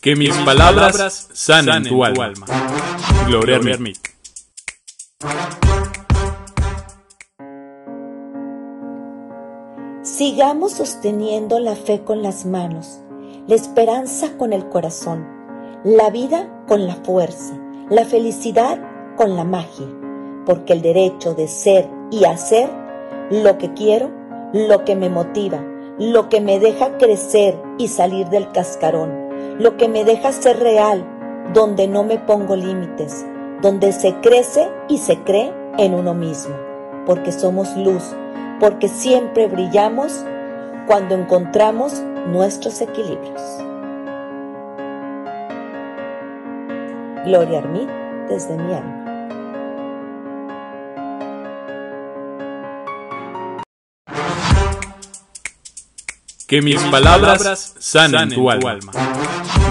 Que mis palabras sanen tu alma. Gloria Hermit. Sigamos sosteniendo la fe con las manos, la esperanza con el corazón, la vida con la fuerza, la felicidad con la magia, porque el derecho de ser y hacer lo que quiero, lo que me motiva, lo que me deja crecer y salir del cascarón, lo que me deja ser real, donde no me pongo límites, donde se crece y se cree en uno mismo, porque somos luz, porque siempre brillamos cuando encontramos nuestros equilibrios. Gloria Armit desde mi alma. Que mis palabras sanen tu alma.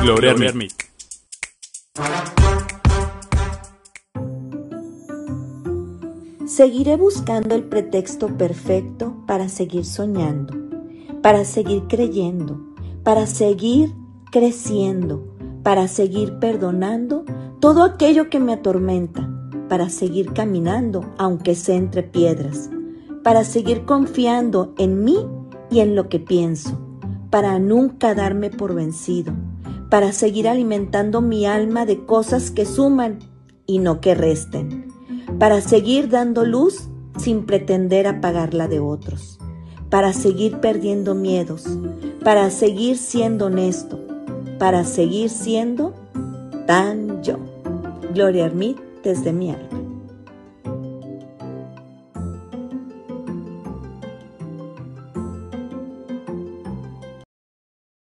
Gloria Hermit. Seguiré buscando el pretexto perfecto para seguir soñando, para seguir creyendo, para seguir creciendo, para seguir perdonando todo aquello que me atormenta, para seguir caminando aunque sea entre piedras, para seguir confiando en mí y en lo que pienso, para nunca darme por vencido, para seguir alimentando mi alma de cosas que suman y no que resten para seguir dando luz sin pretender apagarla de otros, para seguir perdiendo miedos, para seguir siendo honesto, para seguir siendo tan yo. Gloria Armit desde mi alma.